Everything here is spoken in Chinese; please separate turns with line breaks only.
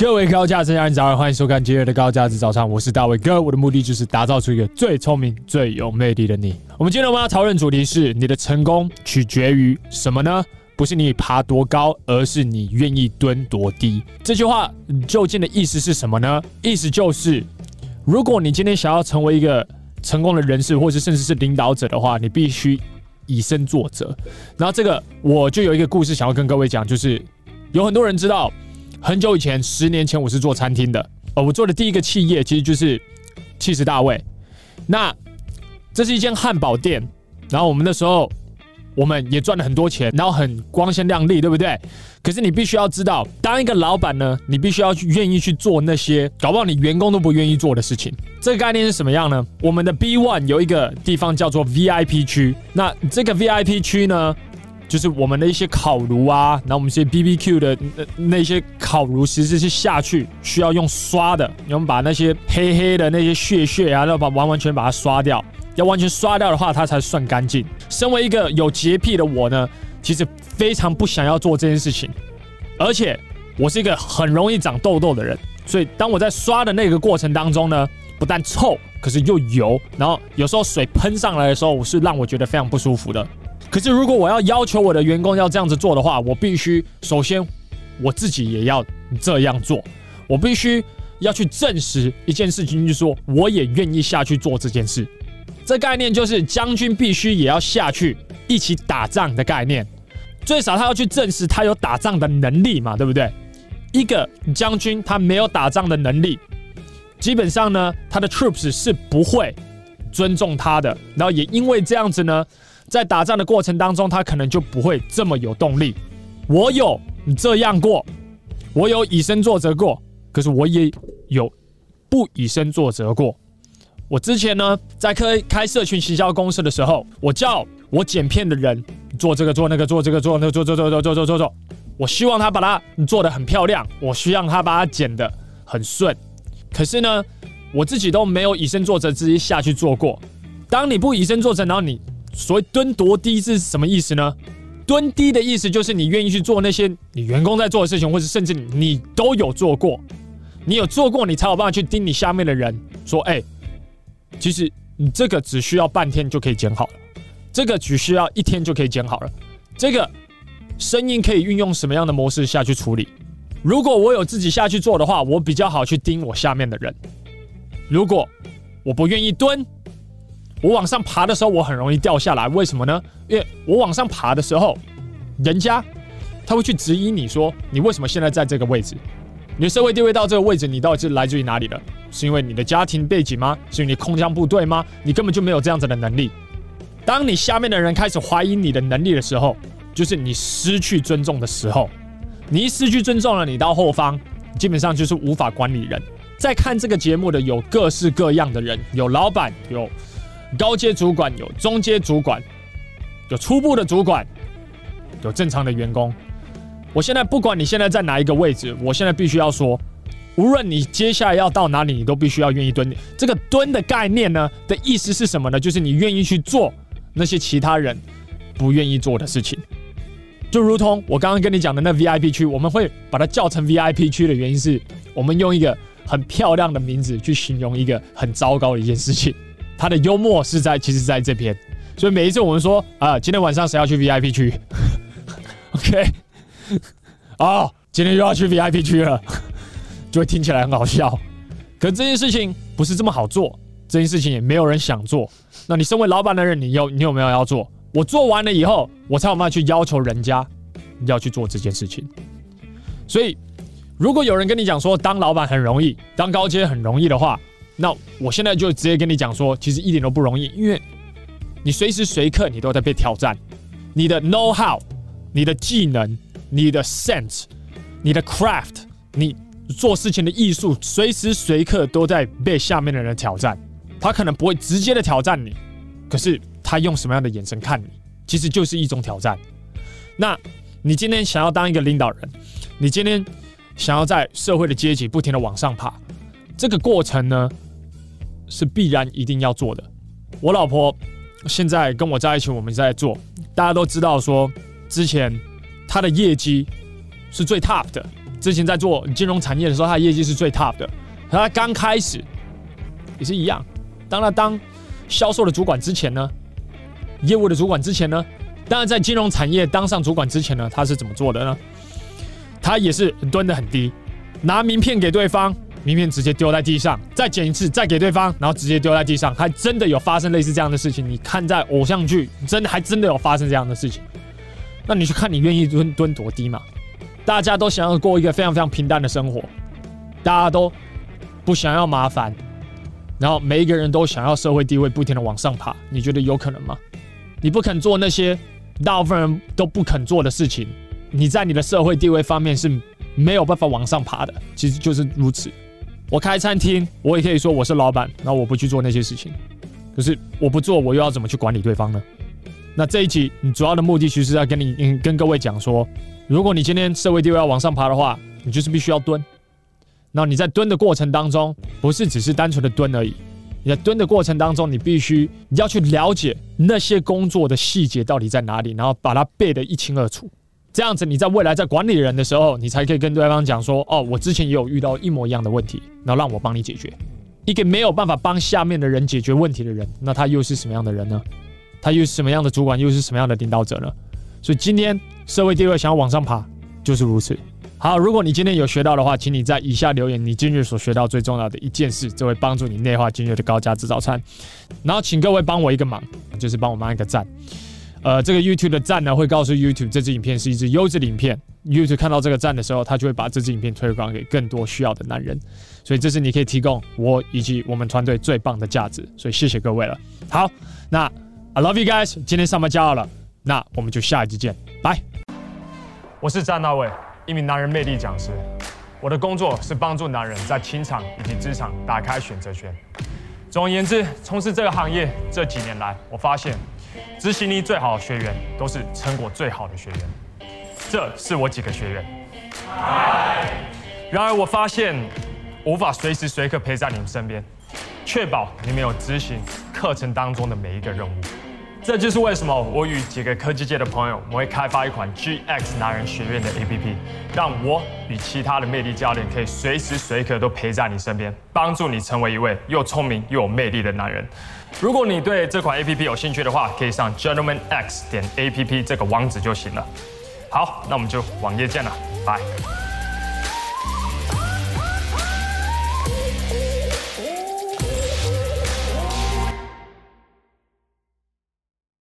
各位高价值家人早上，欢迎收看今日的高价值早餐，我是大卫哥，我的目的就是打造出一个最聪明、最有魅力的你。我们今天我们要讨论主题是：你的成功取决于什么呢？不是你爬多高，而是你愿意蹲多低。这句话究竟的意思是什么呢？意思就是，如果你今天想要成为一个成功的人士，或者甚至是领导者的话，你必须以身作则。然后这个我就有一个故事想要跟各位讲，就是有很多人知道。很久以前，十年前，我是做餐厅的。呃，我做的第一个企业其实就是七十大卫。那这是一间汉堡店，然后我们那时候我们也赚了很多钱，然后很光鲜亮丽，对不对？可是你必须要知道，当一个老板呢，你必须要去愿意去做那些搞不好你员工都不愿意做的事情。这个概念是什么样呢？我们的 B One 有一个地方叫做 VIP 区，那这个 VIP 区呢，就是我们的一些烤炉啊，然后我们一些 BBQ 的那那些烤炉，其实是下去需要用刷的，我们把那些黑黑的那些屑屑啊，要把完完全把它刷掉，要完全刷掉的话，它才算干净。身为一个有洁癖的我呢，其实非常不想要做这件事情，而且我是一个很容易长痘痘的人，所以当我在刷的那个过程当中呢，不但臭，可是又油，然后有时候水喷上来的时候，我是让我觉得非常不舒服的。可是，如果我要要求我的员工要这样子做的话，我必须首先我自己也要这样做。我必须要去证实一件事情，就是说我也愿意下去做这件事。这概念就是将军必须也要下去一起打仗的概念。最少他要去证实他有打仗的能力嘛，对不对？一个将军他没有打仗的能力，基本上呢，他的 troops 是不会尊重他的。然后也因为这样子呢。在打仗的过程当中，他可能就不会这么有动力。我有这样过，我有以身作则过，可是我也有不以身作则过。我之前呢，在开开社群行销公司的时候，我叫我剪片的人做这个做那个做这个做那个做做做做做做做做，我希望他把它做得很漂亮，我需要他把它剪得很顺。可是呢，我自己都没有以身作则，自己下去做过。当你不以身作则，然后你。所谓蹲多低是什么意思呢？蹲低的意思就是你愿意去做那些你员工在做的事情，或者甚至你都有做过，你有做过，你才有办法去盯你下面的人说：“哎，其实你这个只需要半天就可以剪好了，这个只需要一天就可以剪好了，这个声音可以运用什么样的模式下去处理？如果我有自己下去做的话，我比较好去盯我下面的人。如果我不愿意蹲。”我往上爬的时候，我很容易掉下来。为什么呢？因为我往上爬的时候，人家他会去质疑你说，你为什么现在在这个位置？你的社会地位到这个位置，你到底是来自于哪里的？是因为你的家庭背景吗？是因为你空降部队吗？你根本就没有这样子的能力。当你下面的人开始怀疑你的能力的时候，就是你失去尊重的时候。你一失去尊重了，你到后方基本上就是无法管理人。在看这个节目的有各式各样的人，有老板，有。高阶主管有，中阶主管有，初步的主管。有，正常的员工。我现在不管。你现在在哪一个位置，我现在必须要说，无论你接下来要到哪里，你都必须要愿意蹲。这个蹲的概念呢的意思是什么呢？就是你愿意去做那些其他人不愿意做的事情。就如同我刚刚跟你讲的那 VIP 区，我们会把它叫成 VIP 区的原因是我们用一个很漂亮的名字去形容一个很糟糕的一件事情。他的幽默是在，其实在这边，所以每一次我们说啊，今天晚上谁要去 VIP 区？OK，哦，今天又要去 VIP 区了，就会听起来很好笑。可这件事情不是这么好做，这件事情也没有人想做。那你身为老板的人，你有你有没有要做？我做完了以后，我才有办法去要求人家要去做这件事情。所以，如果有人跟你讲说当老板很容易，当高阶很容易的话，那我现在就直接跟你讲说，其实一点都不容易，因为你随时随刻你都在被挑战，你的 know how、你的技能、你的 sense、你的 craft、你做事情的艺术，随时随刻都在被下面的人挑战。他可能不会直接的挑战你，可是他用什么样的眼神看你，其实就是一种挑战。那你今天想要当一个领导人，你今天想要在社会的阶级不停的往上爬，这个过程呢？是必然一定要做的。我老婆现在跟我在一起，我们在做。大家都知道说，之前她的业绩是最 top 的，之前在做金融产业的时候，她的业绩是最 top 的。她刚开始也是一样，当她当销售的主管之前呢，业务的主管之前呢，当然在金融产业当上主管之前呢，她是怎么做的呢？他也是蹲得很低，拿名片给对方，名片直接丢在地上，再捡一次，再给对方，然后直接丢在地上，还真的有发生类似这样的事情。你看在偶像剧，真的还真的有发生这样的事情。那你去看，你愿意蹲蹲多低嘛？大家都想要过一个非常非常平淡的生活，大家都不想要麻烦，然后每一个人都想要社会地位不停的往上爬。你觉得有可能吗？你不肯做那些大部分人都不肯做的事情，你在你的社会地位方面是没有办法往上爬的。其实就是如此。我开餐厅，我也可以说我是老板，那我不去做那些事情。可是我不做，我又要怎么去管理对方呢？那这一集你主要的目的其实是要跟你跟各位讲说，如果你今天社会地位要往上爬的话，你就是必须要蹲。那你在蹲的过程当中，不是只是单纯的蹲而已。你在蹲的过程当中，你必须你要去了解那些工作的细节到底在哪里，然后把它背得一清二楚。这样子，你在未来在管理人的时候，你才可以跟对方讲说：“哦，我之前也有遇到一模一样的问题，然后让我帮你解决。”一个没有办法帮下面的人解决问题的人，那他又是什么样的人呢？他又是什么样的主管，又是什么样的领导者呢？所以今天社会地位想要往上爬，就是如此。好，如果你今天有学到的话，请你在以下留言你今日所学到最重要的一件事，这会帮助你内化今日的高价值早餐。然后请各位帮我一个忙，就是帮我按一个赞。呃，这个 YouTube 的赞呢，会告诉 YouTube 这支影片是一支优质影片。YouTube 看到这个赞的时候，他就会把这支影片推广给更多需要的男人。所以这是你可以提供我以及我们团队最棒的价值。所以谢谢各位了。好，那 I love you guys，今天上班加油了，那我们就下一集见，拜。我是詹大卫。一名男人魅力讲师，我的工作是帮助男人在情场以及职场打开选择权。总而言之，从事这个行业这几年来，我发现执行力最好的学员都是成果最好的学员。这是我几个学员。然而，我发现无法随时随刻陪在你们身边，确保你们有执行课程当中的每一个任务。这就是为什么我与几个科技界的朋友，我会开发一款 GX 男人学院的 APP，让我与其他的魅力教练可以随时随刻都陪在你身边，帮助你成为一位又聪明又有魅力的男人。如果你对这款 APP 有兴趣的话，可以上 gentlemanx 点 APP 这个网址就行了。好，那我们就网页见了，拜。